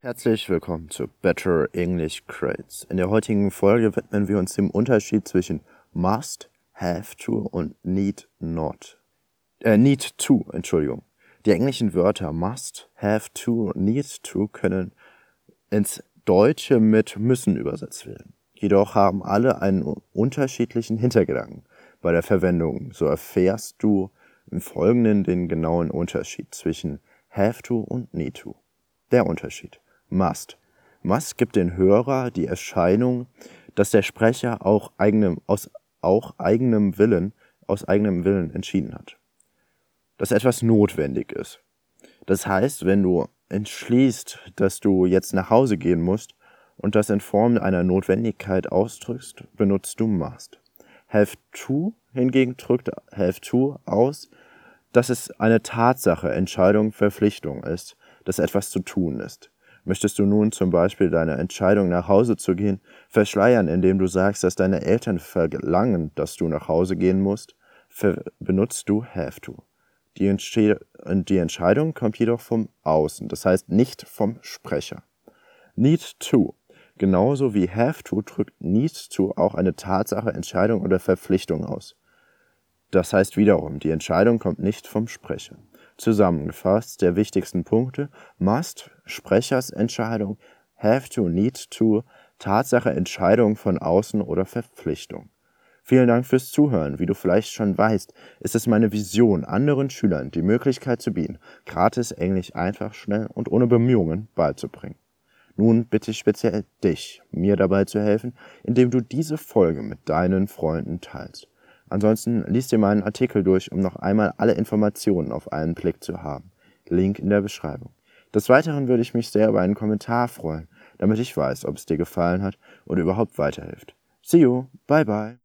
Herzlich willkommen zu Better English Crates. In der heutigen Folge widmen wir uns dem Unterschied zwischen must, have to und need not. Äh, need to, Entschuldigung. Die englischen Wörter must, have to, need to können ins Deutsche mit müssen übersetzt werden. Jedoch haben alle einen unterschiedlichen Hintergedanken bei der Verwendung. So erfährst du im Folgenden den genauen Unterschied zwischen have to und need to. Der Unterschied. Must. Must gibt den Hörer die Erscheinung, dass der Sprecher auch eigenem, aus auch eigenem Willen, aus eigenem Willen entschieden hat. Dass etwas notwendig ist. Das heißt, wenn du entschließt, dass du jetzt nach Hause gehen musst und das in Form einer Notwendigkeit ausdrückst, benutzt du must. Have to hingegen drückt have to aus, dass es eine Tatsache, Entscheidung, Verpflichtung ist, dass etwas zu tun ist. Möchtest du nun zum Beispiel deine Entscheidung, nach Hause zu gehen, verschleiern, indem du sagst, dass deine Eltern verlangen, dass du nach Hause gehen musst, benutzt du have to. Die, Entsche die Entscheidung kommt jedoch vom Außen, das heißt nicht vom Sprecher. Need to. Genauso wie have to drückt need to auch eine Tatsache, Entscheidung oder Verpflichtung aus. Das heißt wiederum, die Entscheidung kommt nicht vom Sprecher. Zusammengefasst der wichtigsten Punkte must, Sprechersentscheidung, have to, need to, Tatsache, Entscheidung von außen oder Verpflichtung. Vielen Dank fürs Zuhören. Wie du vielleicht schon weißt, ist es meine Vision, anderen Schülern die Möglichkeit zu bieten, gratis Englisch einfach, schnell und ohne Bemühungen beizubringen. Nun bitte ich speziell dich, mir dabei zu helfen, indem du diese Folge mit deinen Freunden teilst. Ansonsten liest dir meinen Artikel durch, um noch einmal alle Informationen auf einen Blick zu haben. Link in der Beschreibung. Des Weiteren würde ich mich sehr über einen Kommentar freuen, damit ich weiß, ob es dir gefallen hat oder überhaupt weiterhilft. See you, bye bye.